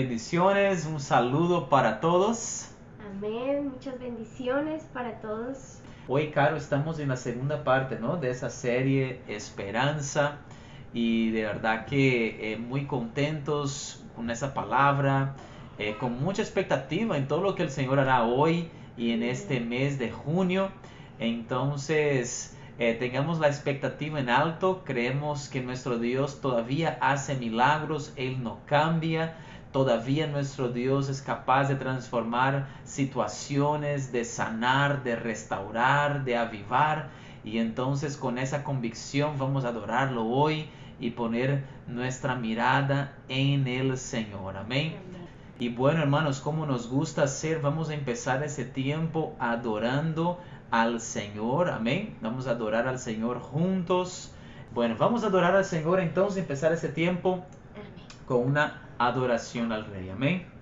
bendiciones, un saludo para todos. Amén, muchas bendiciones para todos. Hoy, Caro, estamos en la segunda parte ¿no? de esa serie Esperanza y de verdad que eh, muy contentos con esa palabra, eh, con mucha expectativa en todo lo que el Señor hará hoy y en este mes de junio. Entonces, eh, tengamos la expectativa en alto, creemos que nuestro Dios todavía hace milagros, Él no cambia, todavía nuestro Dios es capaz de transformar situaciones, de sanar, de restaurar, de avivar. Y entonces con esa convicción vamos a adorarlo hoy y poner nuestra mirada en el Señor. Amén. Y bueno, hermanos, como nos gusta hacer, vamos a empezar ese tiempo adorando al Señor. Amén. Vamos a adorar al Señor juntos. Bueno, vamos a adorar al Señor entonces, empezar ese tiempo con una adoración al Rey. Amén.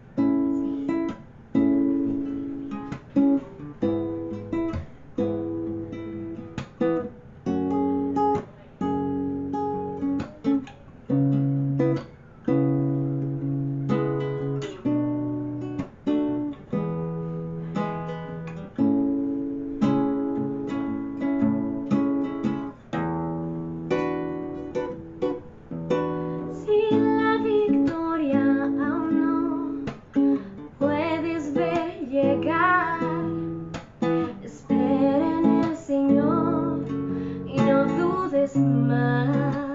Christmas.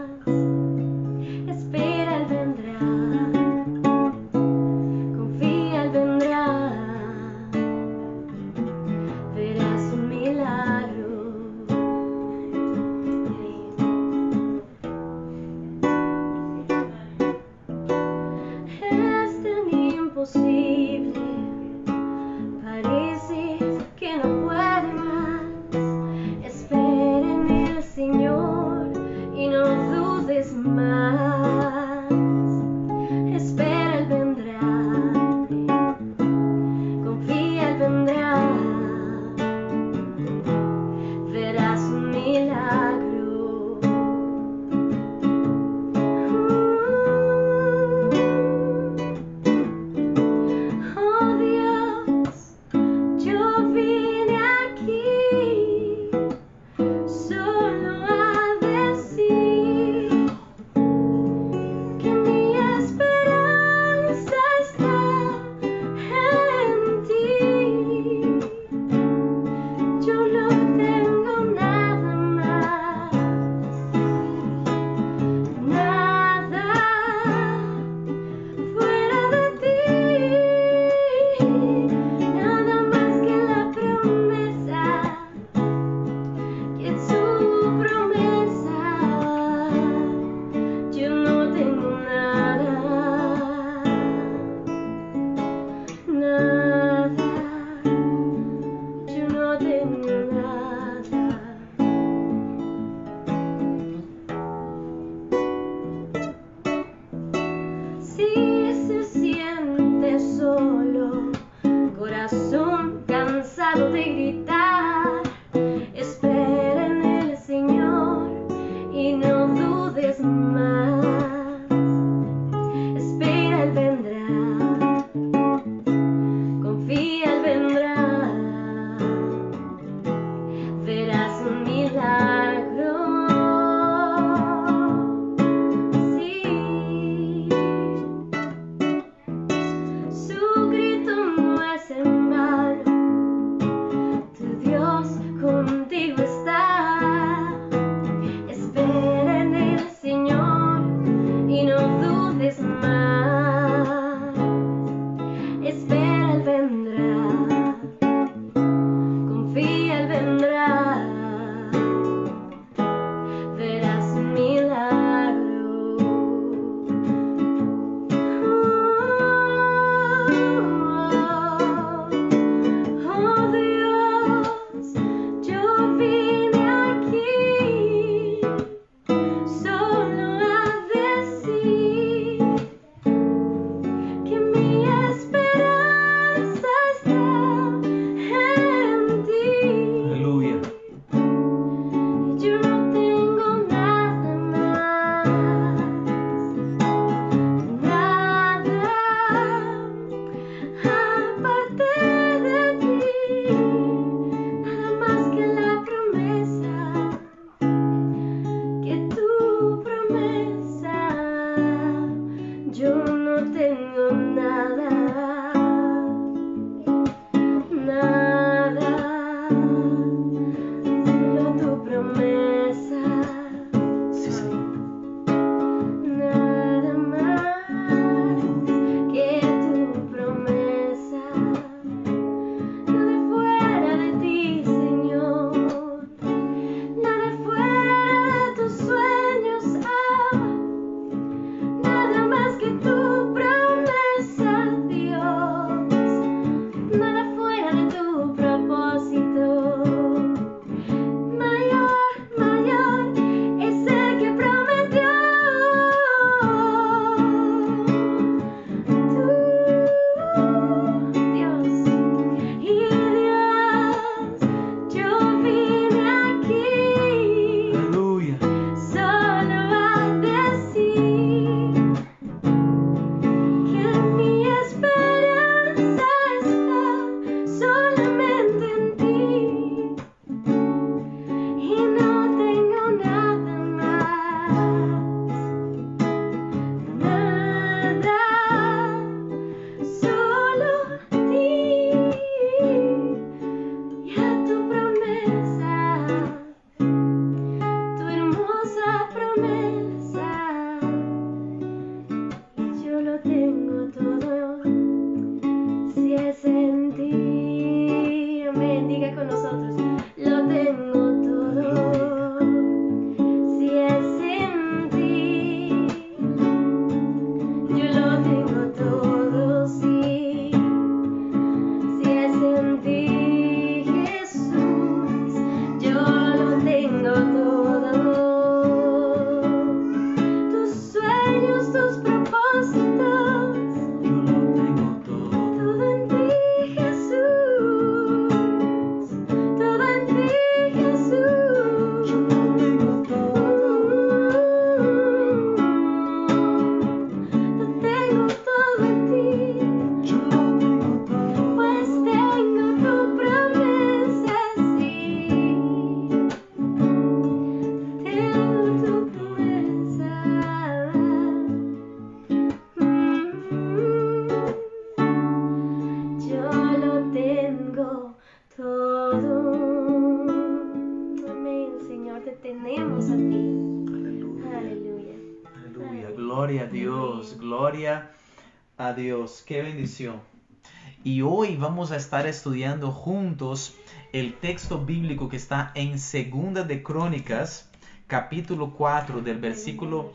Vamos a estar estudiando juntos el texto bíblico que está en Segunda de Crónicas, capítulo 4 del versículo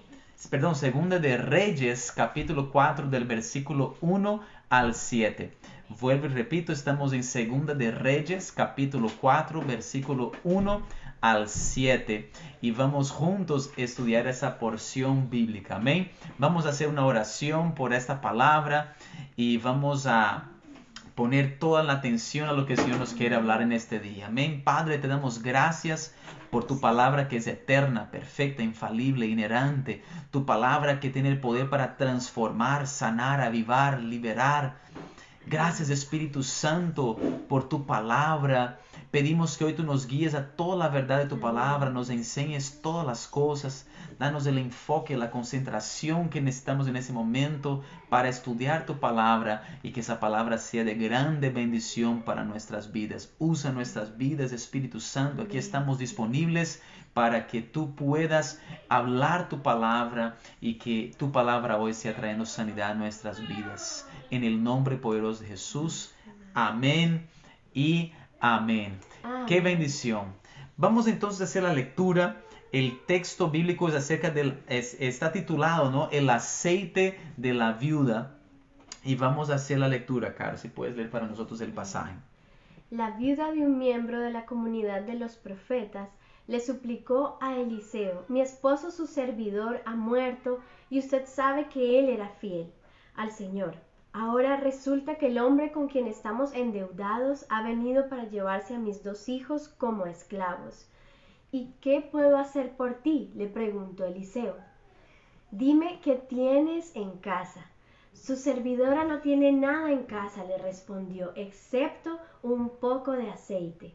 perdón, Segunda de Reyes, capítulo 4 del versículo 1 al 7. Vuelvo y repito, estamos en Segunda de Reyes, capítulo 4, versículo 1 al 7 y vamos juntos a estudiar esa porción bíblica. Amén. Vamos a hacer una oración por esta palabra y vamos a poner toda la atención a lo que el Señor nos quiere hablar en este día. Amén. Padre, te damos gracias por tu palabra que es eterna, perfecta, infalible, inerrante. Tu palabra que tiene el poder para transformar, sanar, avivar, liberar Gracias Espíritu Santo por tu palabra. Pedimos que hoy tú nos guíes a toda la verdad de tu palabra, nos enseñes todas las cosas, danos el enfoque, la concentración que necesitamos en ese momento para estudiar tu palabra y que esa palabra sea de grande bendición para nuestras vidas. Usa nuestras vidas, Espíritu Santo. Aquí estamos disponibles para que tú puedas hablar tu palabra y que tu palabra hoy sea trayendo sanidad a nuestras vidas en el nombre poderoso de Jesús. Amén y amén. Qué bendición. Vamos entonces a hacer la lectura. El texto bíblico es acerca del, está titulado, ¿no? El aceite de la viuda. Y vamos a hacer la lectura, Carlos, si puedes leer para nosotros el pasaje. La viuda de un miembro de la comunidad de los profetas le suplicó a Eliseo, mi esposo su servidor ha muerto y usted sabe que él era fiel al Señor. Ahora resulta que el hombre con quien estamos endeudados ha venido para llevarse a mis dos hijos como esclavos. ¿Y qué puedo hacer por ti? le preguntó Eliseo. Dime qué tienes en casa. Su servidora no tiene nada en casa, le respondió, excepto un poco de aceite.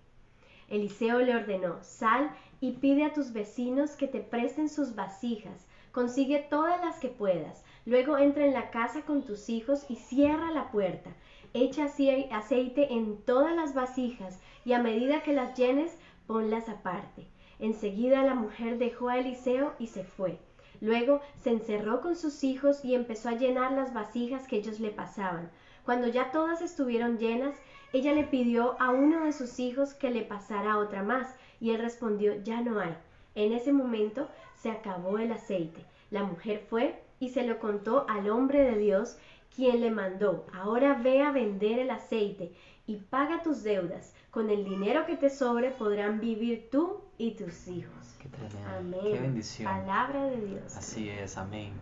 Eliseo le ordenó, sal y pide a tus vecinos que te presten sus vasijas, consigue todas las que puedas Luego entra en la casa con tus hijos y cierra la puerta. Echa aceite en todas las vasijas y a medida que las llenes, ponlas aparte. Enseguida la mujer dejó a Eliseo y se fue. Luego se encerró con sus hijos y empezó a llenar las vasijas que ellos le pasaban. Cuando ya todas estuvieron llenas, ella le pidió a uno de sus hijos que le pasara otra más, y él respondió ya no hay. En ese momento se acabó el aceite. La mujer fue y se lo contó al hombre de Dios, quien le mandó, ahora ve a vender el aceite y paga tus deudas. Con el dinero que te sobre podrán vivir tú y tus hijos. Qué tremendo. Amén. Qué bendición. Palabra de Dios. Así es, amén.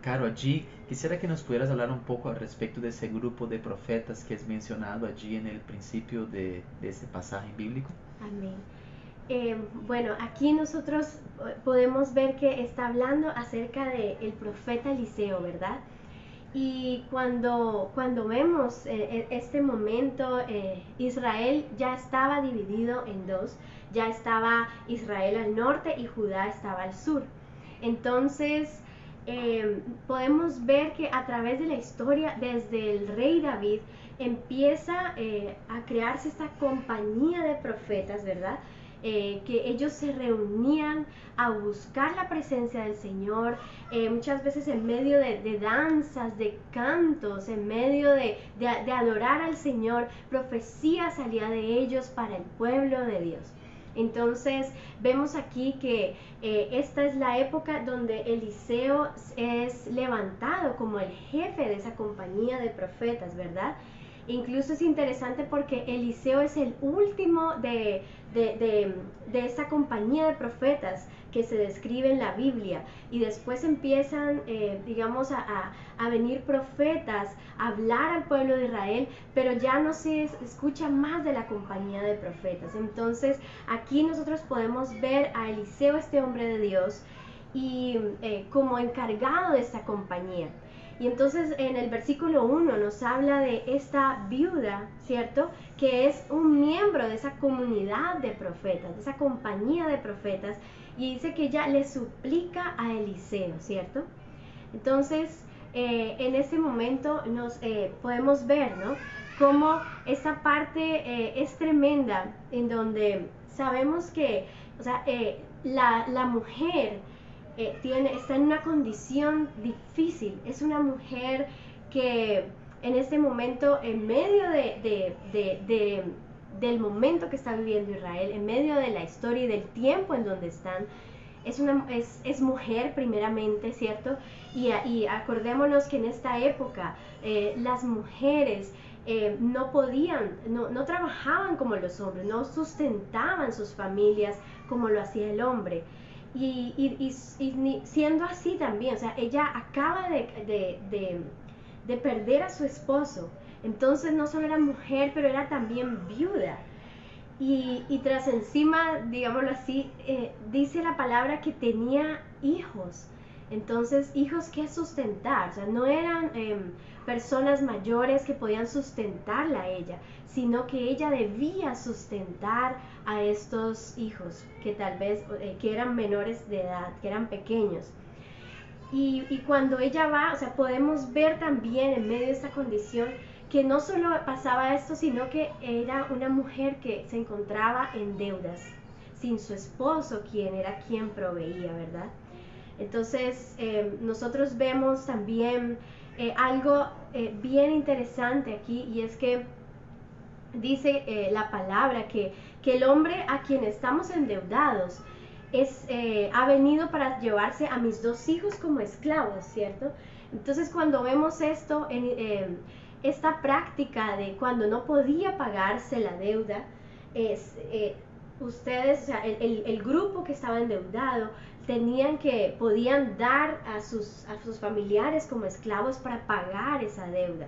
Caro, allí quisiera que nos pudieras hablar un poco al respecto de ese grupo de profetas que es mencionado allí en el principio de, de ese pasaje bíblico. Amén. Eh, bueno, aquí nosotros eh, podemos ver que está hablando acerca del el profeta Eliseo, ¿verdad? Y cuando, cuando vemos eh, este momento, Israel ya estaba dividido en dos, ya estaba Israel al norte y Judá estaba al sur. Entonces, podemos ver que a través de la historia, desde el rey David, empieza a crearse esta compañía de profetas, ¿verdad? Eh, que ellos se reunían a buscar la presencia del Señor, eh, muchas veces en medio de, danzas, de cantos, en medio de, adorar al Señor, profecía salía de ellos para el pueblo de Dios. Entonces vemos aquí que eh, esta es la época donde Eliseo es levantado como el jefe de esa compañía de profetas, ¿verdad? Incluso es interesante porque Eliseo es el último de, de, esta compañía de profetas que se describe en la Biblia. Y después empiezan, eh, digamos, a, a, venir profetas, a hablar al pueblo de Israel, pero ya no se escucha más de la compañía de profetas. Entonces aquí nosotros podemos ver a Eliseo, este hombre de Dios, y eh, como encargado de esta compañía. Y entonces en el versículo 1 nos habla de esta viuda, ¿cierto? Que es un miembro de esa comunidad de profetas, de esa compañía de profetas, y dice que ella le suplica a Eliseo, ¿cierto? Entonces, eh, en ese momento nos eh, podemos ver, ¿no? Cómo esta parte eh, es tremenda, en donde sabemos que, o sea, la, la, mujer eh, está en una condición difícil, es una mujer que en este momento, en medio de, de, del momento que está viviendo Israel, en medio de la historia y del tiempo en donde están, es, una, mujer primeramente, ¿cierto? Y, y, acordémonos que en esta época eh, las mujeres eh, no podían, no, no, trabajaban como los hombres, no sustentaban sus familias como lo hacía el hombre. Y, y, y siendo así también, o sea, ella acaba de, de, de, perder a su esposo. Entonces no solo era mujer, pero era también viuda. Y, y tras encima, digámoslo así, eh, dice la palabra que tenía hijos. Entonces, hijos que sustentar, o sea, no eran em, personas mayores que podían sustentarla a ella, sino que ella debía sustentar a estos hijos que tal vez eh, que eran menores de edad, que eran pequeños. Y, cuando ella va, o sea, podemos ver también en medio de esta condición que no solo pasaba esto, sino que era una mujer que se encontraba en deudas, sin su esposo, quien era quien proveía, ¿verdad? Entonces, eh, nosotros vemos también eh, algo bien interesante aquí y es que dice la palabra que, que, el hombre a quien estamos endeudados es, ha venido para llevarse a mis dos hijos como esclavos, ¿cierto? Entonces, cuando vemos esto, en, esta práctica de cuando no podía pagarse la deuda, es, ustedes, o sea, el, el, grupo que estaba endeudado, tenían que, podían dar a sus, a sus familiares como esclavos para pagar esa deuda.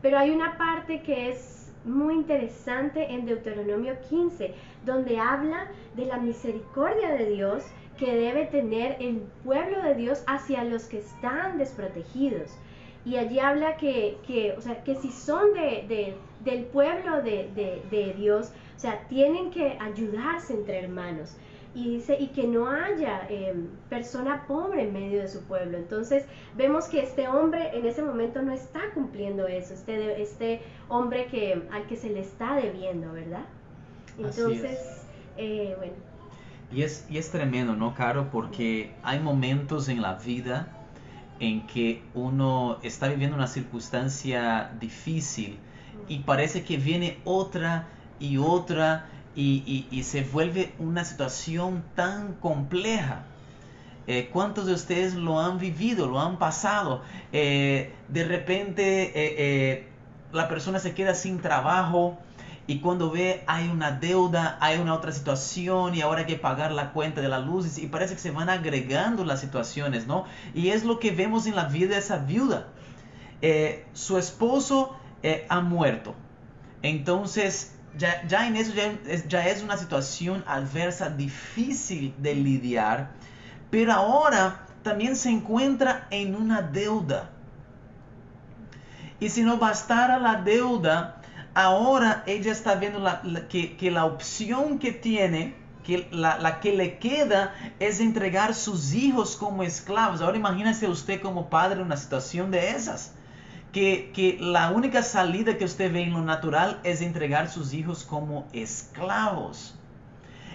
Pero hay una parte que es muy interesante en Deuteronomio 15, donde habla de la misericordia de Dios que debe tener el pueblo de Dios hacia los que están desprotegidos. Y allí habla que, que, o sea, que si son de, de, del pueblo de, de Dios, o sea, tienen que ayudarse entre hermanos y dice, y que no haya em, persona pobre en medio de su pueblo. Entonces vemos que este hombre en ese momento no está cumpliendo eso, este, este hombre que, al que se le está debiendo, ¿verdad? Entonces, eh, bueno. Y es, y es tremendo, ¿no, Caro? Porque hay momentos en la vida en que uno está viviendo una circunstancia difícil y parece que viene otra y otra y, se vuelve una situación tan compleja. Eh, ¿Cuántos de ustedes lo han vivido, lo han pasado? Eh, de repente eh, la persona se queda sin trabajo y cuando ve hay una deuda, hay una otra situación y ahora hay que pagar la cuenta de la luz y parece que se van agregando las situaciones, ¿no? Y es lo que vemos en la vida de esa viuda. su esposo ha muerto. Entonces ya, en eso ya es, ya una situación adversa difícil de lidiar, pero ahora también se encuentra en una deuda. Y si no bastara la deuda, ahora ella está viendo que, la opción que tiene, que la, la, que le queda es entregar sus hijos como esclavos. Ahora imagínese usted como padre una situación de esas que, la única salida que usted ve en lo natural es entregar sus hijos como esclavos.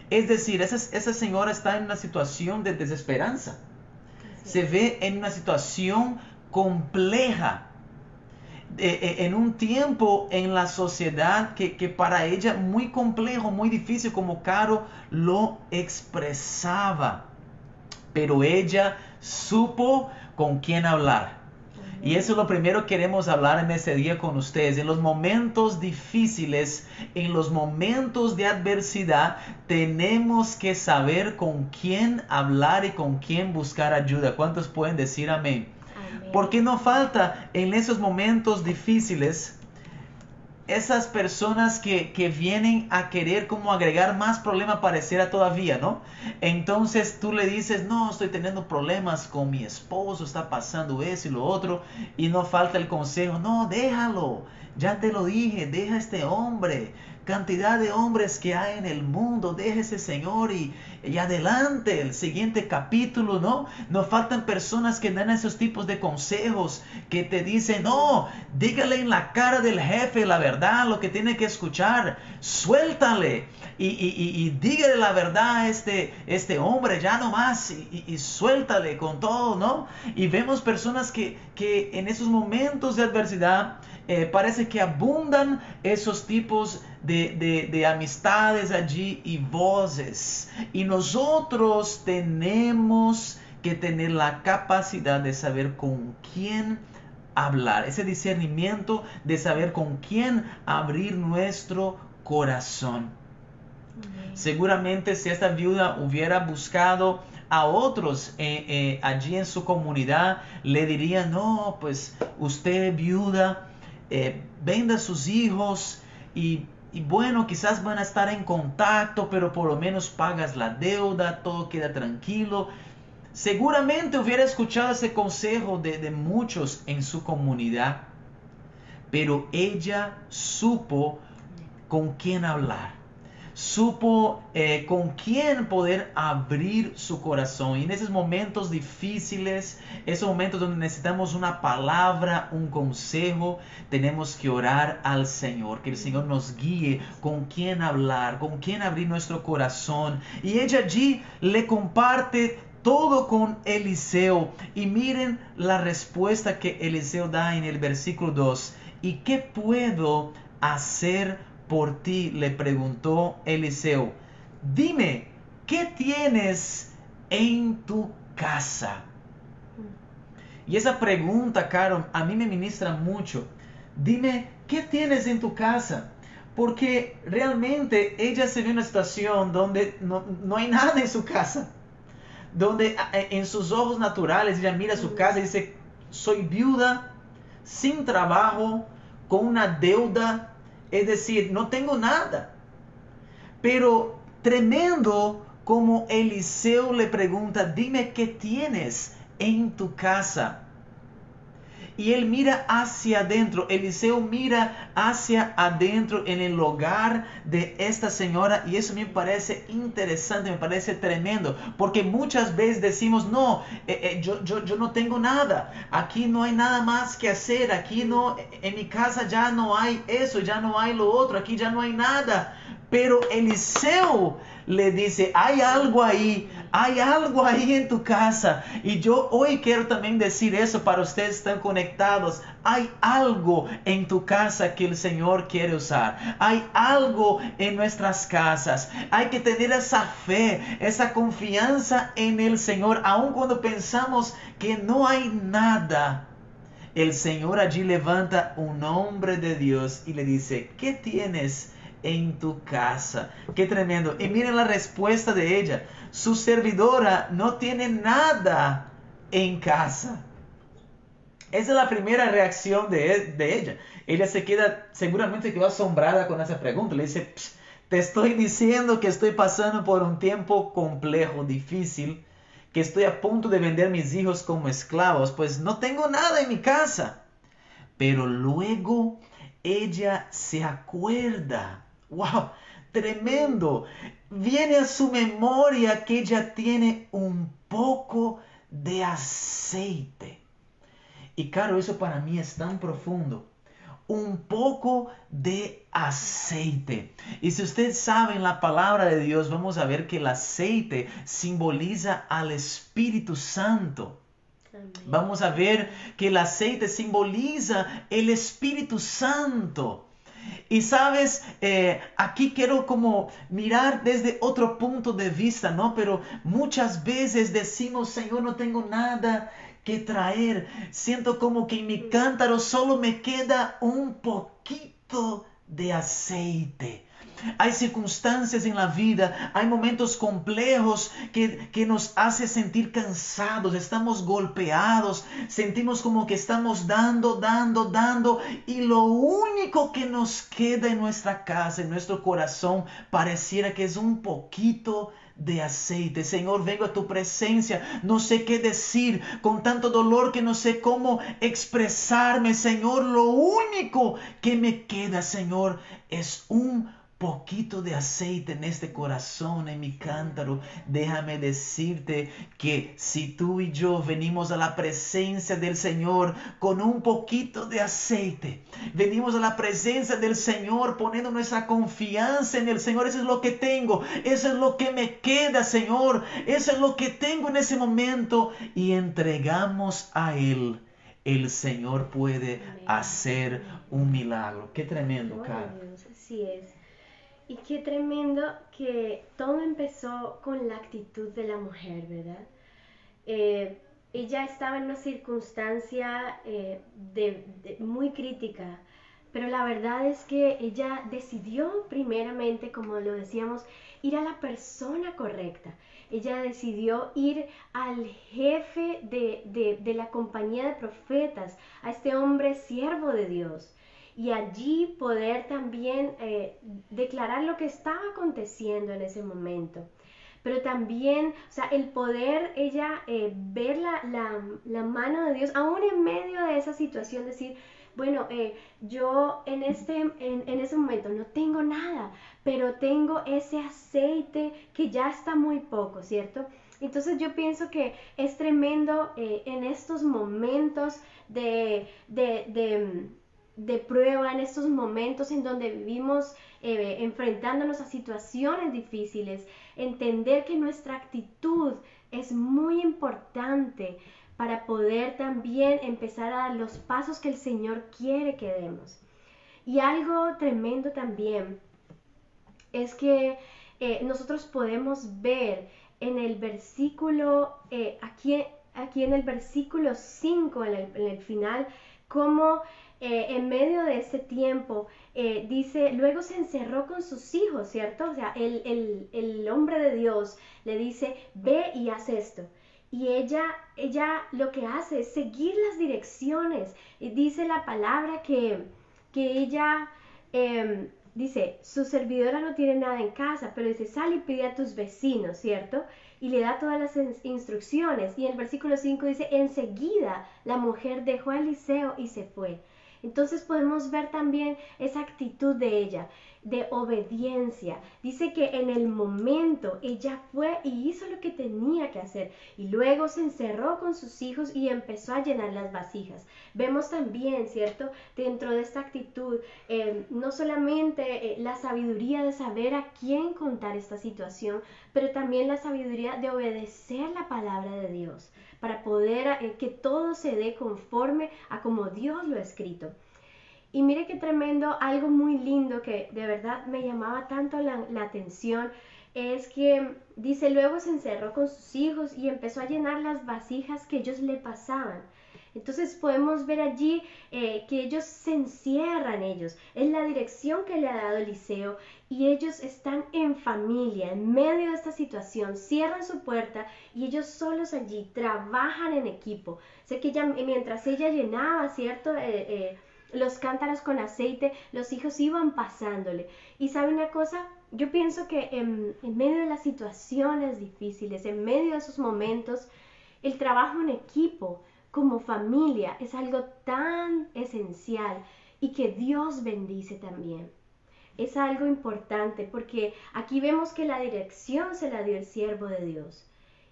Es decir, esa, esa señora está en una situación de desesperanza. Se ve en una situación compleja. en un tiempo en la sociedad que, que, para ella muy complejo, muy difícil, como Caro lo expresaba. Pero ella supo con quién hablar. Y eso es lo primero que queremos hablar en ese día con ustedes. En los momentos difíciles, en los momentos de adversidad, tenemos que saber con quién hablar y con quién buscar ayuda. ¿Cuántos pueden decir amén? amén. Porque no falta en esos momentos difíciles esas personas que, que, vienen a querer como agregar más problema pareciera todavía, ¿no? Entonces tú le dices, no, estoy teniendo problemas con mi esposo, está pasando eso y lo otro, y no falta el consejo, no, déjalo, ya te lo dije, deja a este hombre, cantidad de hombres que hay en el mundo, déjese Señor y, y adelante, el siguiente capítulo, ¿no? No faltan personas que dan esos tipos de consejos, que te dicen, no, dígale en la cara del jefe la verdad, lo que tiene que escuchar, suéltale y, y, dígale la verdad a este, este hombre, ya no más, y, suéltale con todo, ¿no? Y vemos personas que, que en esos momentos de adversidad, eh, parece que abundan esos tipos de, de, amistades allí y voces. Y nosotros tenemos que tener la capacidad de saber con quién hablar, ese discernimiento de saber con quién abrir nuestro corazón. Seguramente si esta viuda hubiera buscado a otros eh, eh, allí en su comunidad, le dirían, no, pues usted viuda, eh, venda a sus hijos y, bueno, quizás van a estar en contacto, pero por lo menos pagas la deuda, todo queda tranquilo. Seguramente hubiera escuchado ese consejo de, de muchos en su comunidad, pero ella supo con quién hablar supo eh, con quién poder abrir su corazón. Y en esos momentos difíciles, esos momentos donde necesitamos una palabra, un consejo, tenemos que orar al Señor, que el Señor nos guíe con quién hablar, con quién abrir nuestro corazón. Y ella allí le comparte todo con Eliseo. Y miren la respuesta que Eliseo da en el versículo 2. ¿Y qué puedo hacer por ti, le preguntó Eliseo, dime, ¿qué tienes en tu casa? Y esa pregunta, Caro, a mí me ministra mucho. Dime, ¿qué tienes en tu casa? Porque realmente ella se ve en una situación donde no, no hay nada en su casa. Donde en sus ojos naturales ella mira su casa y dice, soy viuda, sin trabajo, con una deuda es decir, no tengo nada. Pero tremendo como Eliseo le pregunta, dime qué tienes en tu casa y él mira hacia adentro. Eliseo mira hacia adentro en el hogar de esta señora y eso me parece interesante, me parece tremendo, porque muchas veces decimos, no, eh, eh, yo, yo, yo no tengo nada, aquí no hay nada más que hacer, aquí no, en mi casa ya no hay eso, ya no hay lo otro, aquí ya no hay nada. Pero Eliseo le dice, hay algo ahí, hay algo ahí en tu casa. Y yo hoy quiero también decir eso para ustedes están conectados. Hay algo en tu casa que el Señor quiere usar. Hay algo en nuestras casas. Hay que tener esa fe, esa confianza en el Señor, aun cuando pensamos que no hay nada. El Señor allí levanta un hombre de Dios y le dice, ¿qué tienes? En tu casa. Qué tremendo. Y miren la respuesta de ella. Su servidora no tiene nada en casa. Esa es la primera reacción de, de ella. Ella se queda, seguramente quedó asombrada con esa pregunta. Le dice, te estoy diciendo que estoy pasando por un tiempo complejo, difícil, que estoy a punto de vender mis hijos como esclavos, pues no tengo nada en mi casa. Pero luego ella se acuerda ¡Wow! Tremendo. Viene a su memoria que ella tiene un poco de aceite. Y claro, eso para mí es tan profundo. Un poco de aceite. Y si usted sabe en la palabra de Dios, vamos a ver que el aceite simboliza al Espíritu Santo. Vamos a ver que el aceite simboliza el Espíritu Santo. Y sabes, eh, aquí quiero como mirar desde otro punto de vista, ¿no? Pero muchas veces decimos, Señor, no tengo nada que traer. Siento como que en mi cántaro solo me queda un poquito de aceite. Hay circunstancias en la vida, hay momentos complejos que, que nos hace sentir cansados, estamos golpeados, sentimos como que estamos dando, dando, dando y lo único que nos queda en nuestra casa, en nuestro corazón, pareciera que es un poquito de aceite. Señor, vengo a tu presencia. No sé qué decir con tanto dolor que no sé cómo expresarme. Señor, lo único que me queda, Señor, es un poquito de aceite en este corazón, en mi cántaro, déjame decirte que si tú y yo venimos a la presencia del Señor con un poquito de aceite, venimos a la presencia del Señor poniendo nuestra confianza en el Señor, eso es lo que tengo, eso es lo que me queda, Señor, eso es lo que tengo en ese momento y entregamos a Él el Señor puede hacer un milagro. Qué tremendo, Cara. Sí es. Y qué tremendo que todo empezó con la actitud de la mujer, ¿verdad? Eh, ella estaba en una circunstancia eh, muy crítica, pero la verdad es que ella decidió primeramente, como lo decíamos, ir a la persona correcta. Ella decidió ir al jefe de, de la compañía de profetas, a este hombre siervo de Dios y allí poder también eh, declarar lo que estaba aconteciendo en ese momento. Pero también, o sea, el poder ella eh, ver la, mano de Dios, aún en medio de esa situación, decir, bueno, eh, yo en, este, en, ese momento no tengo nada, pero tengo ese aceite que ya está muy poco, ¿cierto? Entonces yo pienso que es tremendo en estos momentos de de prueba, en estos momentos en donde vivimos eh, enfrentándonos a situaciones difíciles, entender que nuestra actitud es muy importante para poder también empezar a dar los pasos que el Señor quiere que demos. Y algo tremendo también es que eh, nosotros podemos ver en el versículo, eh, aquí, aquí en el versículo 5, en el, en el final, cómo eh, en medio de ese tiempo, eh, dice, luego se encerró con sus hijos, ¿cierto? O sea, el, el, hombre de Dios le dice, ve y haz esto. Y ella, ella lo que hace es seguir las direcciones. Y dice la palabra que, que ella em, dice, su servidora no tiene nada en casa, pero dice, sal y pide a tus vecinos, ¿cierto? Y le da todas las instrucciones. Y en el versículo 5 dice, enseguida la mujer dejó a Eliseo y se fue. Entonces podemos ver también esa actitud de ella, de obediencia. Dice que en el momento ella fue y hizo lo que tenía que hacer y luego se encerró con sus hijos y empezó a llenar las vasijas. Vemos también, ¿cierto? Dentro de esta actitud, eh, no solamente eh, la sabiduría de saber a quién contar esta situación, pero también la sabiduría de obedecer la palabra de Dios para poder eh, que todo se dé conforme a como Dios lo ha escrito. Y mire qué tremendo, algo muy lindo que de verdad me llamaba tanto la, atención, es que dice, luego se encerró con sus hijos y empezó a llenar las vasijas que ellos le pasaban. Entonces podemos ver allí eh, que ellos se encierran ellos, es la dirección que le ha dado Eliseo y ellos están en familia, en medio de esta situación, cierran su puerta y ellos solos allí trabajan en equipo. Sé que mientras ella llenaba, ¿cierto? Eh, eh, los cántaros con aceite, los hijos iban pasándole. Y sabe una cosa, yo pienso que en, en medio de las situaciones difíciles, en medio de esos momentos, el trabajo en equipo, como familia es algo tan esencial y que Dios bendice también. Es algo importante porque aquí vemos que la dirección se la dio el siervo de Dios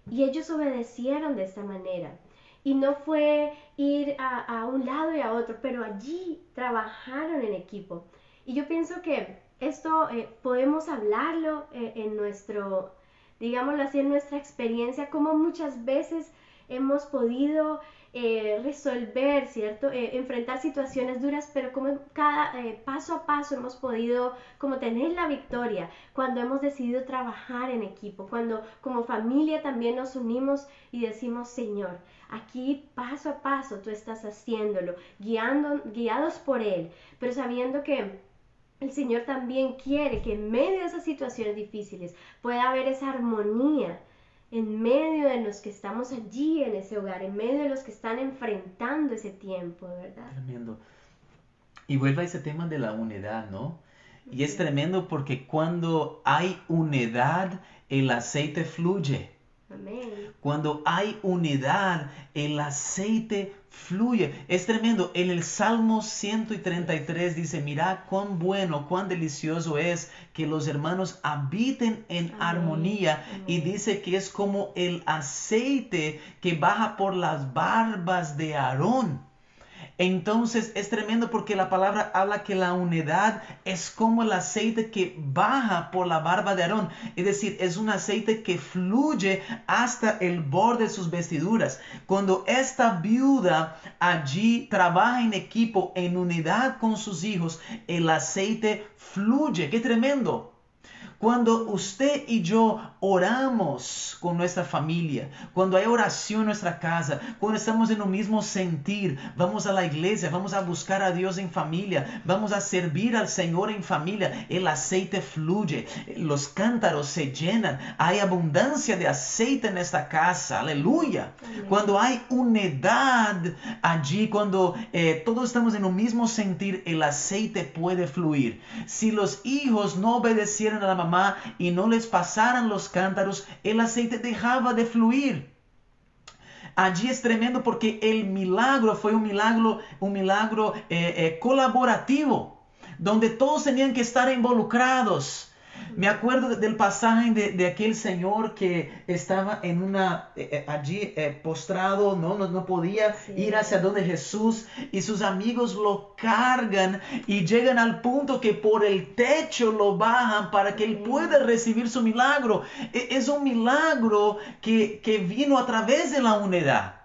y ellos obedecieron de esta manera. Y no fue ir a, un lado y a otro, pero allí trabajaron en equipo. Y yo pienso que esto eh, podemos hablarlo eh, en nuestro, digámoslo así, en nuestra experiencia, como muchas veces hemos podido eh, resolver, ¿cierto? Eh, enfrentar situaciones duras, pero como cada eh, paso a paso hemos podido como tener la victoria cuando hemos decidido trabajar en equipo, cuando como familia también nos unimos y decimos, Señor, aquí paso a paso tú estás haciéndolo, guiados por Él, pero sabiendo que el Señor también quiere que en medio de esas situaciones difíciles pueda haber esa armonía en medio de los que estamos allí en ese hogar, en medio de los que están enfrentando ese tiempo, ¿verdad? Tremendo. Y vuelve a ese tema de la unidad, ¿no? Y es tremendo porque cuando hay unidad, el aceite fluye. Amén. Cuando hay unidad, el aceite fluye. Es tremendo. En el Salmo 133 dice, mira cuán bueno, cuán delicioso es que los hermanos habiten en Amén. armonía. Y dice que es como el aceite que baja por las barbas de Aarón. Entonces es tremendo porque la palabra habla que la unidad es como el aceite que baja por la barba de Aarón. Es decir, es un aceite que fluye hasta el borde de sus vestiduras. Cuando esta viuda allí trabaja en equipo, en unidad con sus hijos, el aceite fluye. ¡Qué tremendo! Cuando usted y yo oramos con nuestra familia, cuando hay oración en nuestra casa, cuando estamos en un mismo sentir, vamos a la iglesia, vamos a buscar a Dios en familia, vamos a servir al Señor en familia, el aceite fluye, los cántaros se llenan, hay abundancia de aceite en esta casa, aleluya. Amén. Cuando hay unidad allí, cuando eh, todos estamos en un mismo sentir, el aceite puede fluir. Si los hijos no obedecieran a la mamá y no les pasaran los cántaros, el aceite dejaba de fluir. Allí es tremendo porque el milagro fue un milagro, un milagro eh, eh, colaborativo, donde todos tenían que estar involucrados. Me acuerdo del pasaje de, de aquel señor que estaba en una eh, eh, allí eh, postrado, no, no, no podía Sí. ir hacia donde Jesús y sus amigos lo cargan y llegan al punto que por el techo lo bajan para que él pueda recibir su milagro. E- Es un milagro que, que vino a través de la unidad.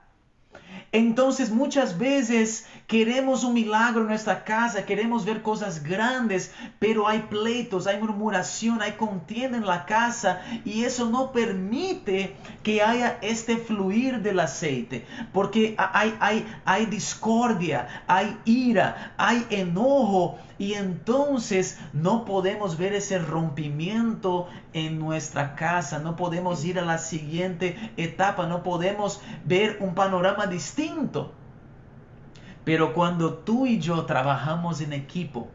Entonces muchas veces queremos un milagro en nuestra casa, queremos ver cosas grandes, pero hay pleitos, hay murmuración, hay contienda en la casa y eso no permite que haya este fluir del aceite, porque hay, hay, hay discordia, hay ira, hay enojo y entonces no podemos ver ese rompimiento en nuestra casa, no podemos ir a la siguiente etapa, no podemos ver un panorama distinto. Pero cuando tú y yo trabajamos en equipo,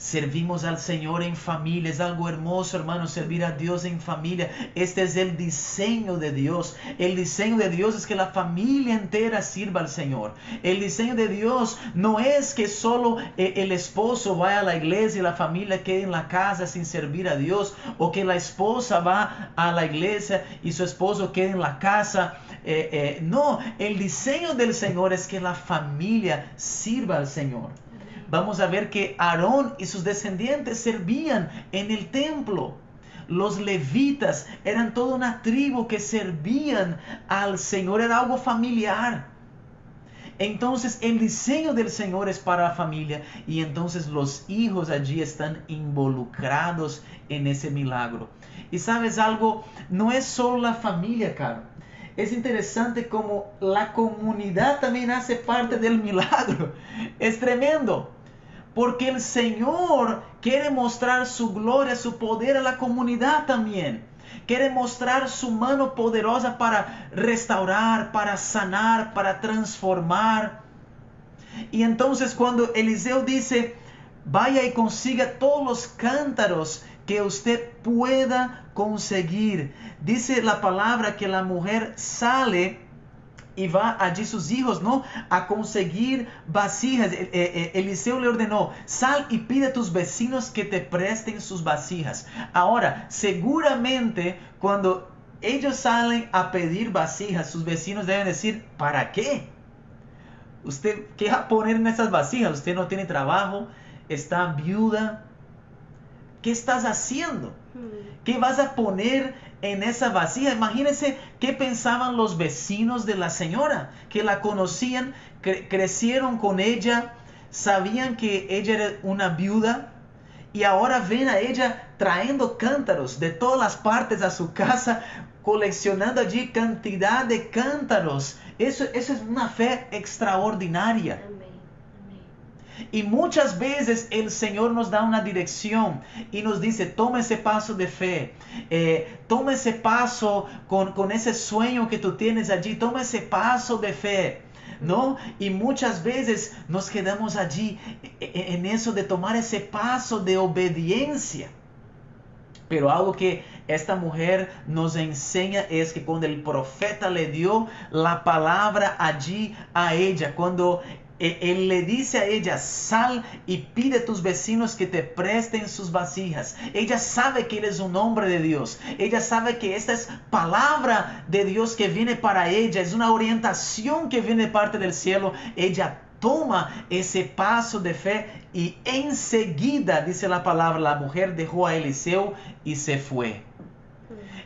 servimos al Señor en familia, es algo hermoso, hermano, servir a Dios en familia. Este es el diseño de Dios. El diseño de Dios es que la familia entera sirva al Señor. El diseño de Dios no es que solo eh, el esposo vaya a la iglesia y la familia quede en la casa sin servir a Dios, o que la esposa va a la iglesia y su esposo quede en la casa. Eh, eh, no, el diseño del Señor es que la familia sirva al Señor vamos a ver que Aarón y sus descendientes servían en el templo. Los levitas eran toda una tribu que servían al Señor, era algo familiar. Entonces el diseño del Señor es para la familia y entonces los hijos allí están involucrados en ese milagro. Y sabes algo, no es solo la familia, Caro. Es interesante como la comunidad también hace parte del milagro. Es tremendo. Porque el Señor quiere mostrar su gloria, su poder a la comunidad también. Quiere mostrar su mano poderosa para restaurar, para sanar, para transformar. Y entonces cuando Eliseo dice, vaya y consiga todos los cántaros que usted pueda conseguir. Dice la palabra que la mujer sale y va allí sus hijos, ¿no? A conseguir vasijas. Eh, eh, Eliseo le ordenó, sal y pide a tus vecinos que te presten sus vasijas. Ahora, seguramente cuando ellos salen a pedir vasijas, sus vecinos deben decir, ¿para qué? ¿Usted qué va a poner en esas vasijas? Usted no tiene trabajo, está viuda. ¿Qué estás haciendo? Hmm. ¿Qué vas a poner en esa vasija? Imagínense qué pensaban los vecinos de la señora, que la conocían, cre- crecieron con ella, sabían que ella era una viuda y ahora ven a ella trayendo cántaros de todas las partes a su casa, coleccionando allí cantidad de cántaros. Eso, eso es una fe extraordinaria. Y muchas veces el Señor nos da una dirección y nos dice, toma ese paso de fe, eh, toma ese paso con, con ese sueño que tú tienes allí, toma ese paso de fe. ¿No? Y muchas veces nos quedamos allí e- e- en eso de tomar ese paso de obediencia. Pero algo que esta mujer nos enseña es que cuando el profeta le dio la palabra allí a ella, cuando él le dice a ella, sal y pide a tus vecinos que te presten sus vasijas. Ella sabe que él es un hombre de Dios. Ella sabe que esta es palabra de Dios que viene para ella. Es una orientación que viene de parte del cielo. Ella toma ese paso de fe y enseguida, dice la palabra, la mujer dejó a Eliseo y se fue.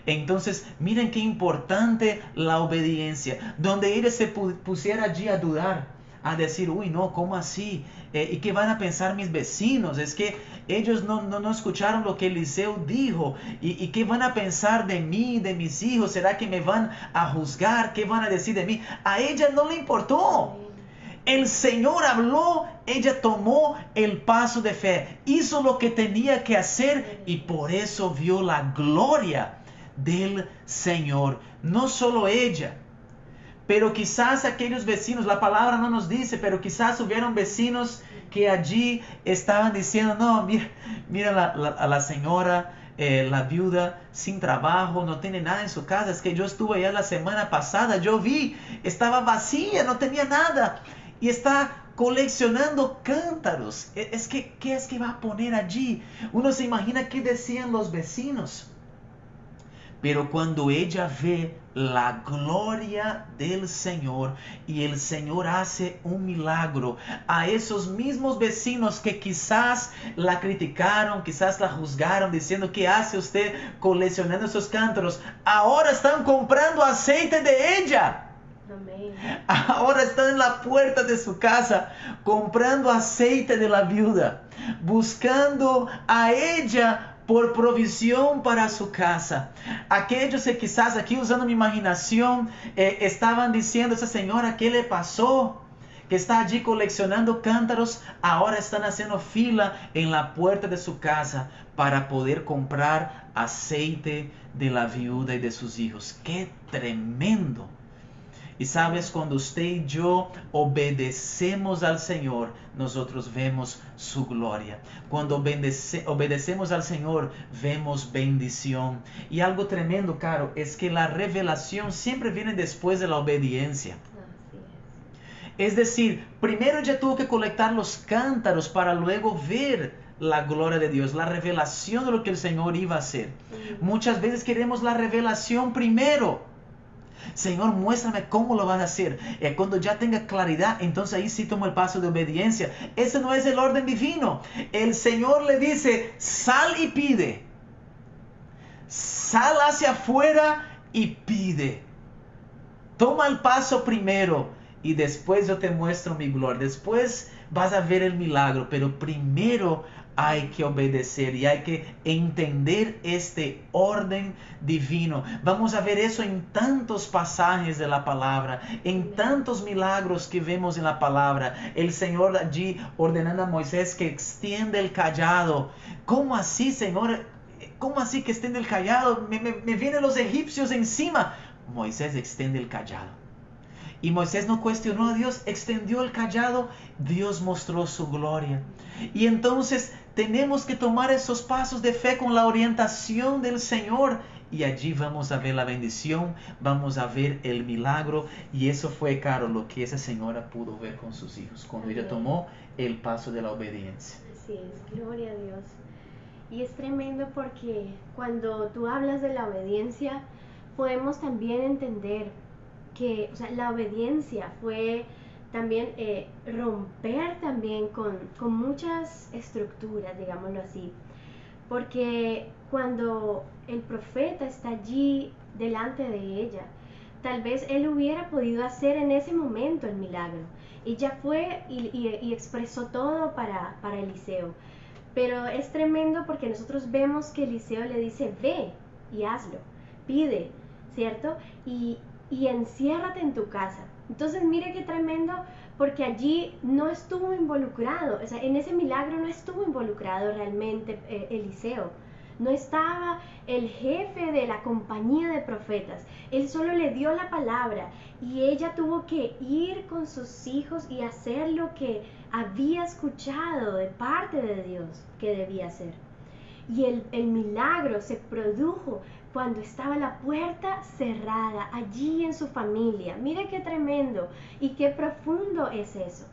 Entonces, miren qué importante la obediencia. Donde ella se pusiera allí a dudar a decir, uy, no, ¿cómo así? Eh, ¿Y qué van a pensar mis vecinos? Es que ellos no, no, escucharon lo que Eliseo dijo. ¿Y, ¿Y, qué van a pensar de mí, de mis hijos? ¿Será que me van a juzgar? ¿Qué van a decir de mí? A ella no le importó. El Señor habló, ella tomó el paso de fe, hizo lo que tenía que hacer y por eso vio la gloria del Señor. No solo ella, pero quizás aquellos vecinos, la palabra no nos dice, pero quizás hubieron vecinos que allí estaban diciendo, no, mira, mira a la señora, eh, la viuda sin trabajo, no tiene nada en su casa. Es que yo estuve allá la semana pasada, yo vi, estaba vacía, no tenía nada. Y está coleccionando cántaros. E, es que, ¿qué es que va a poner allí? Uno se imagina qué decían los vecinos. Pero cuando ella ve la gloria del Señor y el Señor hace un milagro a esos mismos vecinos que quizás la criticaron, quizás la juzgaron diciendo que hace usted coleccionando esos cántaros, ahora están comprando aceite de ella. Ahora están en la puerta de su casa comprando aceite de la viuda, buscando a ella por provisión para su casa. Aquellos que quizás aquí usando mi imaginación eh, estaban diciendo, esa señora, ¿qué le pasó? Que está allí coleccionando cántaros, ahora están haciendo fila en la puerta de su casa para poder comprar aceite de la viuda y de sus hijos. ¡Qué tremendo! Y sabes, cuando usted y yo obedecemos al Señor, nosotros vemos su gloria. Cuando obedecemos al Señor, vemos bendición. Y algo tremendo, caro, es que la revelación siempre viene después de la obediencia. Es decir, primero ella tuvo que colectar los cántaros para luego ver la gloria de Dios, la revelación de lo que el Señor iba a hacer. Muchas veces queremos la revelación primero Señor, muéstrame cómo lo vas a hacer. Cuando ya tenga claridad, entonces ahí sí tomo el paso de obediencia. Ese no es el orden divino. El Señor le dice, sal y pide. Sal hacia afuera y pide. Toma el paso primero y después yo te muestro mi gloria. Después vas a ver el milagro, pero primero hay que obedecer y hay que entender este orden divino. Vamos a ver eso en tantos pasajes de la palabra, en tantos milagros que vemos en la palabra. El Señor allí ordenando a Moisés que extiende el callado. ¿Cómo así, Señor? ¿Cómo así que extiende el callado? Me, me vienen los egipcios encima. Moisés extiende el callado. Y Moisés no cuestionó a Dios, extendió el callado, Dios mostró su gloria. Y entonces tenemos que tomar esos pasos de fe con la orientación del Señor. Y allí vamos a ver la bendición, vamos a ver el milagro. Y eso fue, caro, lo que esa señora pudo ver con sus hijos, cuando ella tomó el paso de la obediencia. Así es, gloria a Dios. Y es tremendo porque cuando tú hablas de la obediencia, podemos también entender que o sea, la obediencia fue también eh, romper también con, con, muchas estructuras, digámoslo así. Porque cuando el profeta está allí delante de ella, tal vez él hubiera podido hacer en ese momento el milagro. Ella fue y, y, expresó todo para, para Eliseo. Pero es tremendo porque nosotros vemos que Eliseo le dice, ve y hazlo, pide, ¿cierto? Y, y enciérrate en tu casa. Entonces mire qué tremendo porque allí no estuvo involucrado, o sea, en ese milagro no estuvo involucrado realmente eh, Eliseo. No estaba el jefe de la compañía de profetas. Él solo le dio la palabra y ella tuvo que ir con sus hijos y hacer lo que había escuchado de parte de Dios que debía hacer. Y el, el milagro se produjo cuando estaba la puerta cerrada allí en su familia. Mire qué tremendo y qué profundo es eso.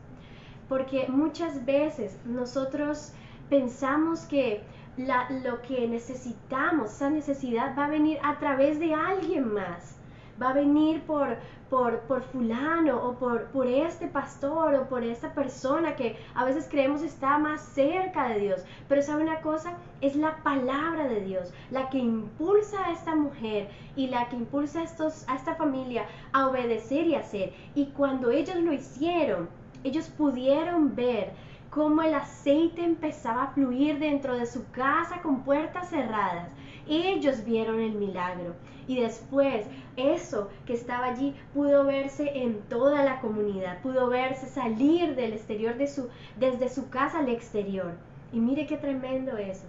Porque muchas veces nosotros pensamos que la, lo que necesitamos, esa necesidad va a venir a través de alguien más. Va a venir por, por, por, fulano o por, por este pastor o por esta persona que a veces creemos está más cerca de Dios. Pero sabe una cosa, es la palabra de Dios la que impulsa a esta mujer y la que impulsa a, estos, a esta familia a obedecer y hacer. Y cuando ellos lo hicieron, ellos pudieron ver cómo el aceite empezaba a fluir dentro de su casa con puertas cerradas. Ellos vieron el milagro y después eso que estaba allí pudo verse en toda la comunidad, pudo verse salir del exterior de su desde su casa al exterior. Y mire qué tremendo eso.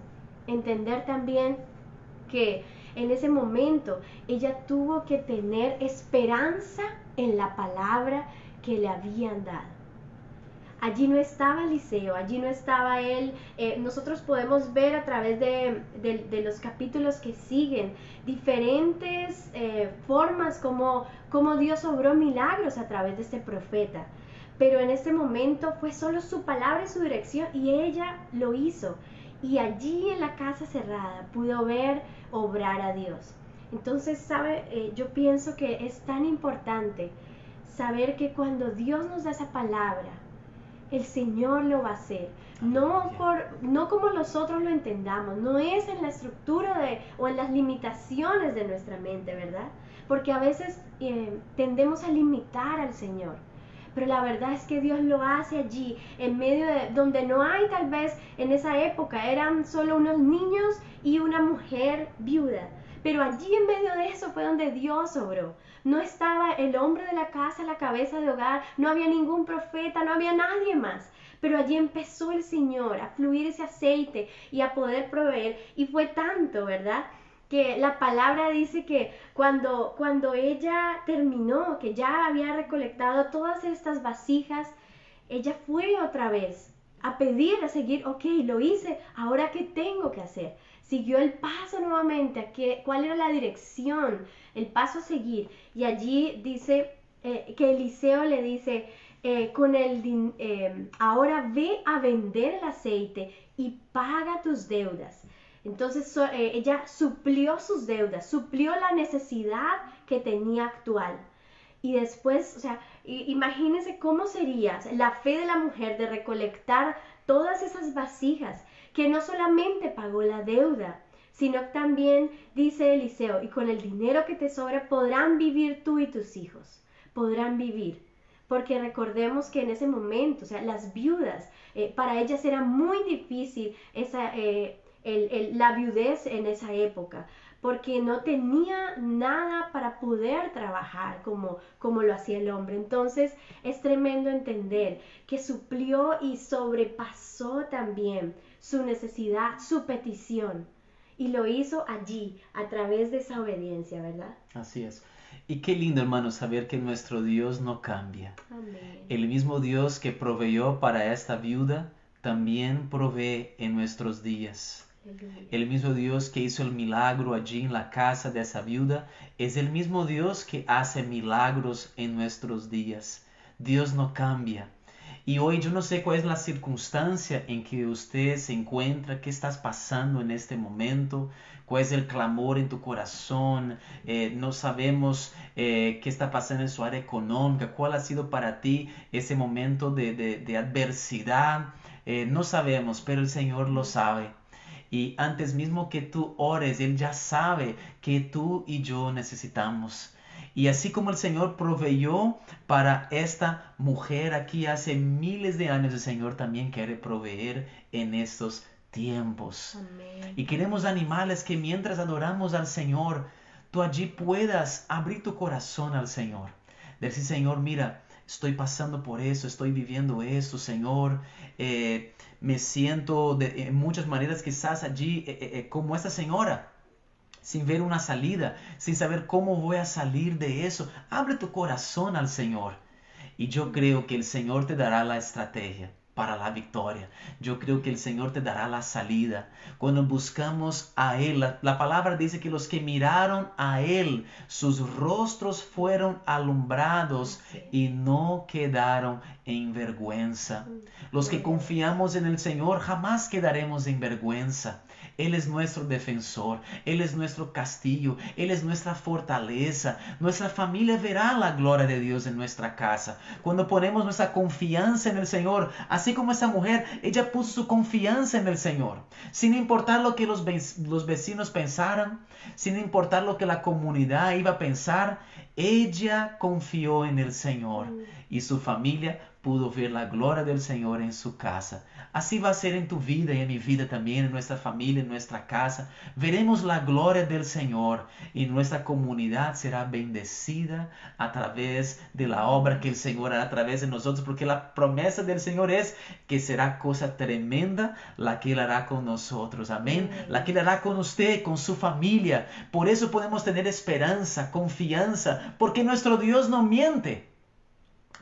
Entender también que en ese momento ella tuvo que tener esperanza en la palabra que le habían dado. Allí no estaba Eliseo, allí no estaba él. Eh, nosotros podemos ver a través de, los capítulos que siguen diferentes eh, formas como, Dios obró milagros a través de este profeta. Pero en este momento fue solo su palabra y su dirección y ella lo hizo. Y allí en la casa cerrada pudo ver obrar a Dios. Entonces, ¿sabe? Eh, yo pienso que es tan importante saber que cuando Dios nos da esa palabra, el Señor lo va a hacer. No, por, no como nosotros lo entendamos, no es en la estructura de, o en las limitaciones de nuestra mente, ¿verdad? Porque a veces eh, tendemos a limitar al Señor. Pero la verdad es que Dios lo hace allí, en medio de donde no hay tal vez en esa época, eran solo unos niños y una mujer viuda. Pero allí en medio de eso fue donde Dios obró. No estaba el hombre de la casa, la cabeza de hogar, no había ningún profeta, no había nadie más. Pero allí empezó el Señor a fluir ese aceite y a poder proveer. Y fue tanto, ¿verdad? que la palabra dice que cuando, cuando ella terminó, que ya había recolectado todas estas vasijas, ella fue otra vez a pedir, a seguir, ok, lo hice, ahora qué tengo que hacer siguió el paso nuevamente, a qué, cuál era la dirección, el paso a seguir. Y allí dice eh, que Eliseo le dice, eh, con el eh, ahora ve a vender el aceite y paga tus deudas. Entonces ella suplió sus deudas, suplió la necesidad que tenía actual. Y después, o sea, imagínense cómo sería la fe de la mujer de recolectar todas esas vasijas que no solamente pagó la deuda, sino también, dice Eliseo, y con el dinero que te sobra podrán vivir tú y tus hijos, podrán vivir. Porque recordemos que en ese momento, o sea, las viudas, eh, para ellas era muy difícil esa, eh, la viudez en esa época, porque no tenía nada para poder trabajar como, como lo hacía el hombre. Entonces es tremendo entender que suplió y sobrepasó también su necesidad, su petición. Y lo hizo allí, a través de esa obediencia, ¿verdad? Así es. Y qué lindo, hermano, saber que nuestro Dios no cambia. Amén. El mismo Dios que proveyó para esta viuda, también provee en nuestros días. El mismo Dios que hizo el milagro allí en la casa de esa viuda es el mismo Dios que hace milagros en nuestros días. Dios no cambia. Y hoy yo no sé cuál es la circunstancia en que usted se encuentra, qué estás pasando en este momento, cuál es el clamor en tu corazón, eh, no sabemos eh, qué está pasando en su área económica, cuál ha sido para ti ese momento de, adversidad, eh, no sabemos, pero el Señor lo sabe. Y antes mismo que tú ores, Él ya sabe que tú y yo necesitamos. Y así como el Señor proveyó para esta mujer aquí hace miles de años, el Señor también quiere proveer en estos tiempos. Y queremos animarles que mientras adoramos al Señor, tú allí puedas abrir tu corazón al Señor. Decir, Señor, mira, estoy pasando por eso, estoy viviendo esto, Señor. Eh, me siento de muchas maneras quizás allí eh, eh, como esta señora, sin ver una salida, sin saber cómo voy a salir de eso. Abre tu corazón al Señor y yo creo que el Señor te dará la estrategia. para la victoria. Yo creo que el Señor te dará la salida. Cuando buscamos a Él, la, palabra dice que los que miraron a Él, sus rostros fueron alumbrados y no quedaron en vergüenza. Los que confiamos en el Señor jamás quedaremos en vergüenza. Él es nuestro defensor, Él es nuestro castillo, Él es nuestra fortaleza. Nuestra familia verá la gloria de Dios en nuestra casa. Cuando ponemos nuestra confianza en el Señor, así como esa mujer, ella puso su confianza en el Señor, sin importar lo que los, los vecinos pensaran, sin importar lo que la comunidad iba a pensar, ella confió en el Señor y su familia pudo ver la gloria del Señor en su casa. Así va a ser en tu vida y en mi vida también, en nuestra familia, en nuestra casa. Veremos la gloria del Señor y nuestra comunidad será bendecida a través de la obra que el Señor hará a través de nosotros, porque la promesa del Señor es que será cosa tremenda la que Él hará con nosotros. Amén. La que Él hará con usted, con su familia. Por eso podemos tener esperanza, confianza, porque nuestro Dios no miente.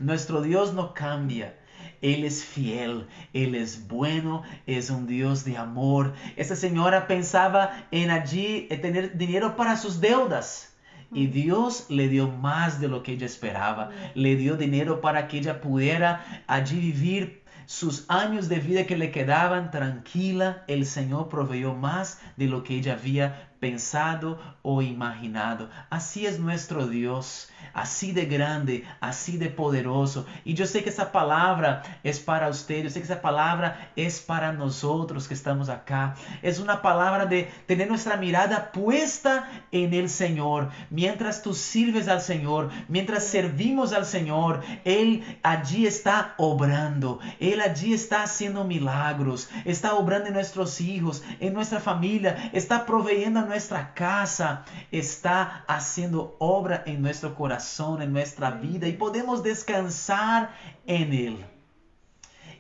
Nuestro Dios no cambia. Él es fiel, Él es bueno, es un Dios de amor. Esta señora pensaba en allí tener dinero para sus deudas. Y Dios le dio más de lo que ella esperaba. Le dio dinero para que ella pudiera allí vivir sus años de vida que le quedaban tranquila. El Señor proveyó más de lo que ella había pensado o imaginado. Así es nuestro Dios, así de grande, así de poderoso. Y yo sé que esa palabra es para usted, yo sé que esa palabra es para nosotros que estamos acá. Es una palabra de tener nuestra mirada puesta en el Señor. Mientras tú sirves al Señor, mientras servimos al Señor, Él allí está obrando, Él allí está haciendo milagros, está obrando en nuestros hijos, en nuestra familia, está proveyendo nuestra casa, está haciendo obra en nuestro corazón, en nuestra vida y podemos descansar en Él.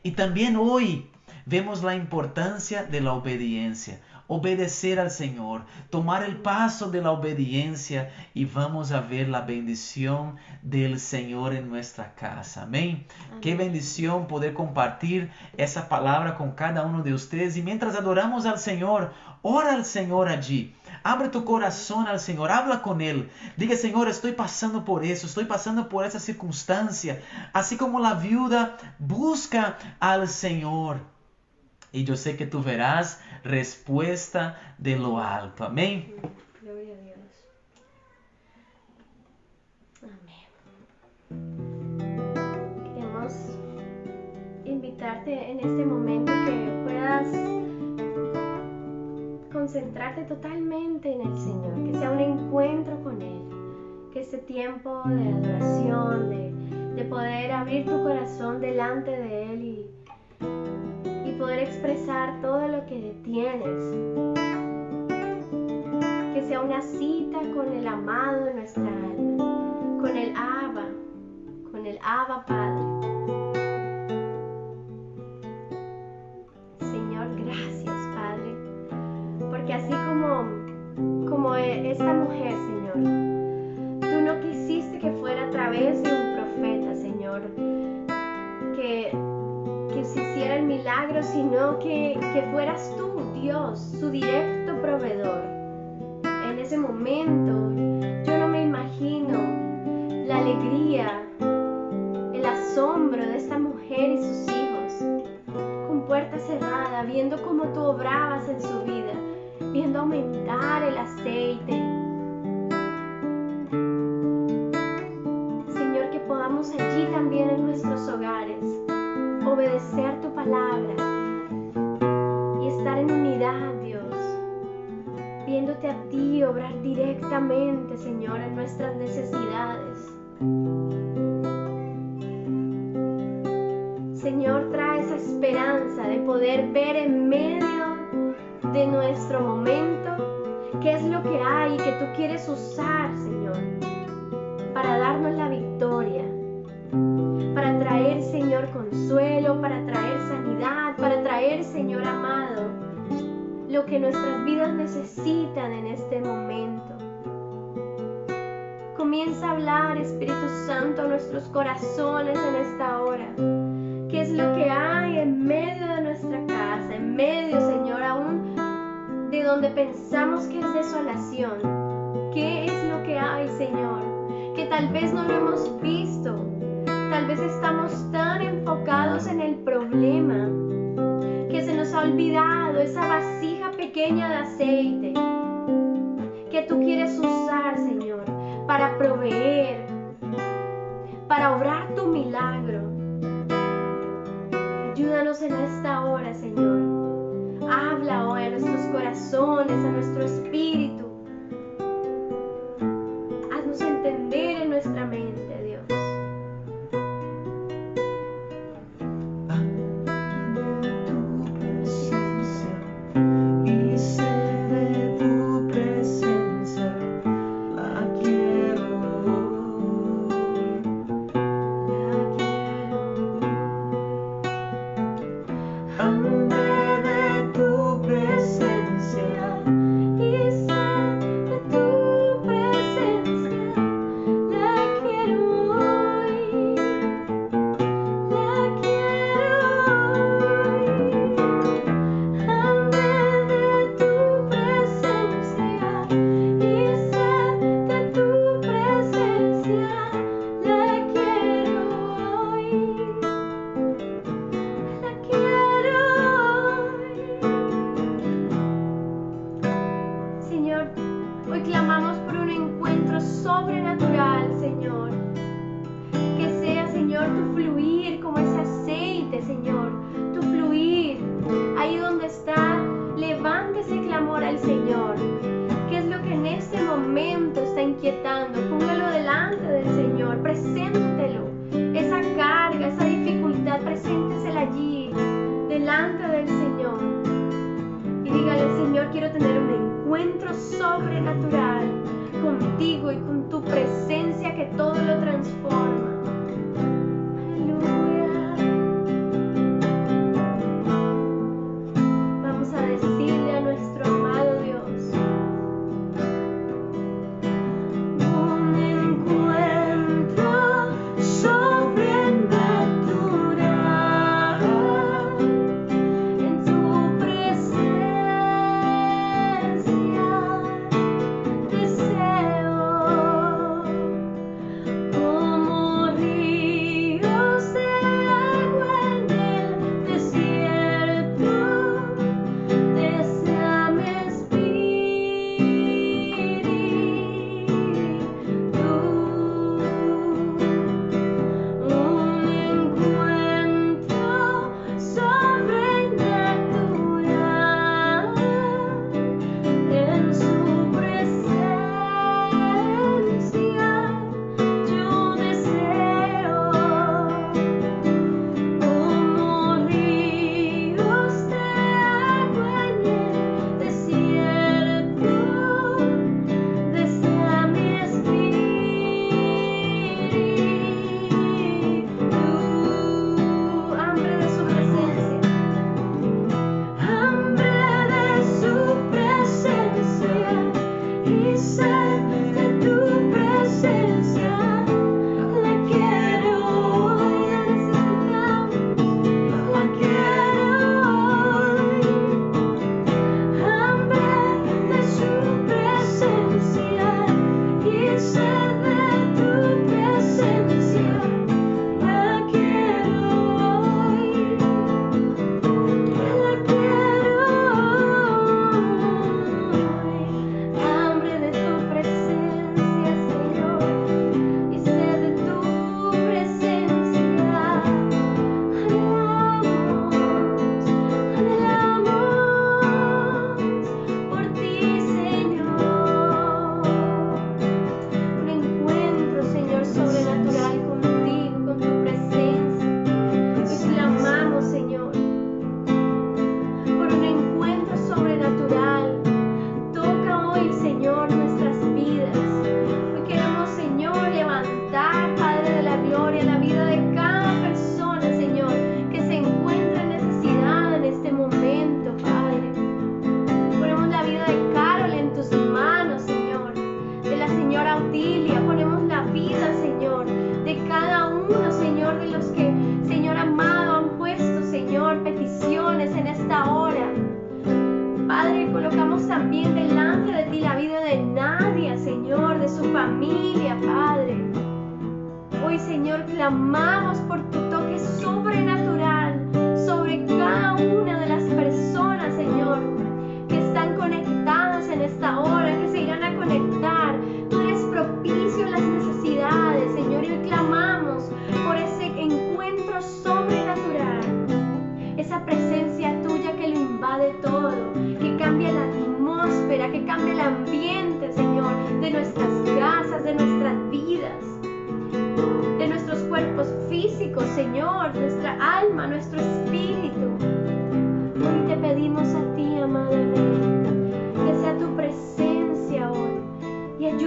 Y también hoy vemos la importancia de la obediencia obedecer al Señor, tomar el paso de la obediencia y vamos a ver la bendición del Señor en nuestra casa. Amén. Qué bendición poder compartir esa palabra con cada uno de ustedes y mientras adoramos al Señor, ora al Señor allí. Abre tu corazón al Señor, habla con Él. Diga, Señor, estoy pasando por eso, estoy pasando por esa circunstancia. Así como la viuda busca al Señor. Y yo sé que tú verás respuesta de lo alto. Amén. Gloria a Dios. Amén. Queremos invitarte en este momento que puedas concentrarte totalmente en el Señor, que sea un encuentro con Él, que este tiempo de adoración, de, de poder abrir tu corazón delante de Él y poder expresar todo lo que tienes. Que sea una cita con el amado de nuestra alma, con el Abba, con el Abba Padre. Señor, gracias porque así como, como esta mujer, Señor, tú no quisiste que fuera a través de un profeta, Señor, que se hiciera el milagro, sino que, que fueras tú, Dios, su directo proveedor. En ese momento yo no me imagino la alegría, el asombro de esta mujer y sus hijos, con puerta cerrada, viendo cómo tú obrabas en su vida, viendo aumentar el aceite. Señor, que podamos allí también en nuestros hogares obedecer tu palabra y estar en unidad, Dios, viéndote a ti obrar directamente, Señor, en nuestras necesidades. Señor, trae esa esperanza de poder ver en medio de nuestro momento, qué es lo que hay que tú quieres usar, Señor, para darnos la victoria, para traer, Señor, consuelo, para traer sanidad, para traer, Señor amado, lo que nuestras vidas necesitan en este momento. Comienza a hablar, Espíritu Santo, a nuestros corazones en esta hora. ¿Qué es lo que hay en medio de nuestra casa, en medio, Señor, aún donde pensamos que es desolación. ¿Qué es lo que hay, Señor? Que tal vez no lo hemos visto. Tal vez estamos tan enfocados en el problema que se nos ha olvidado esa vasija pequeña de aceite que tú quieres usar, Señor, para proveer, para obrar tu milagro. Ayúdanos en esta hora, Señor. Habla corazones, a nuestro espíritu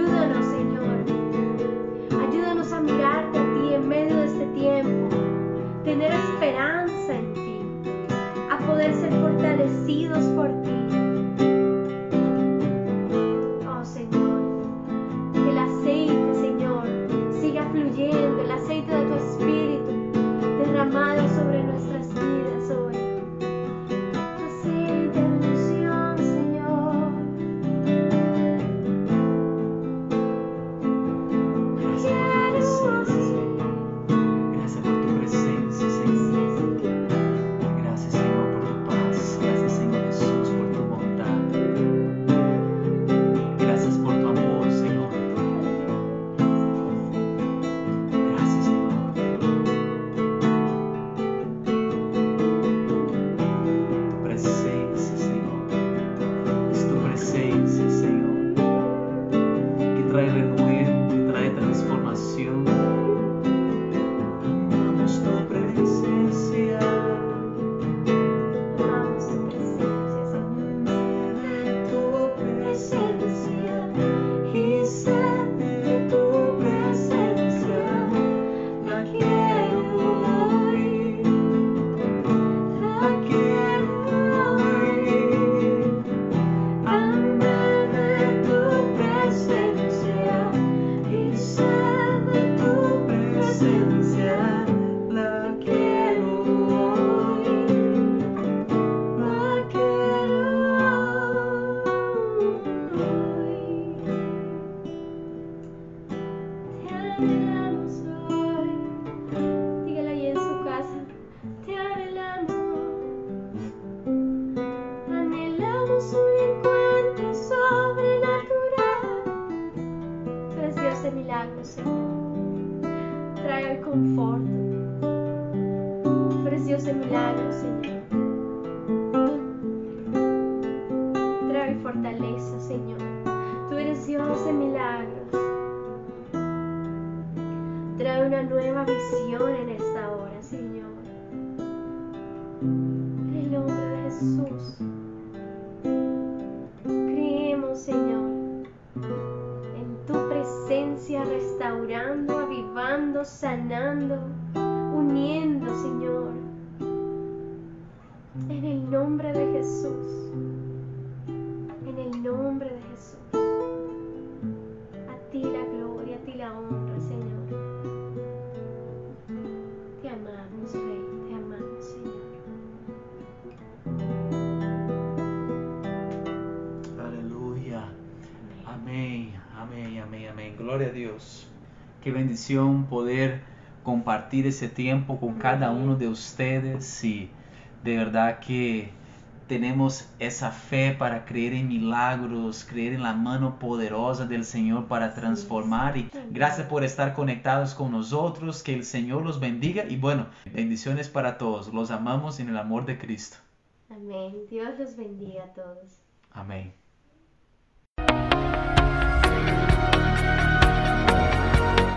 Ayúdanos, Señor. Ayúdanos a mirarte a ti en medio de este tiempo. Tener esperanza en ti. A poder ser fortalecidos por ti Thank you. bendición poder compartir ese tiempo con cada uno de ustedes y de verdad que tenemos esa fe para creer en milagros, creer en la mano poderosa del Señor para transformar. Y gracias por estar conectados con nosotros, que el Señor los bendiga y bueno, bendiciones para todos. Los amamos en el amor de Cristo. Amén. Dios los bendiga a todos. Amén.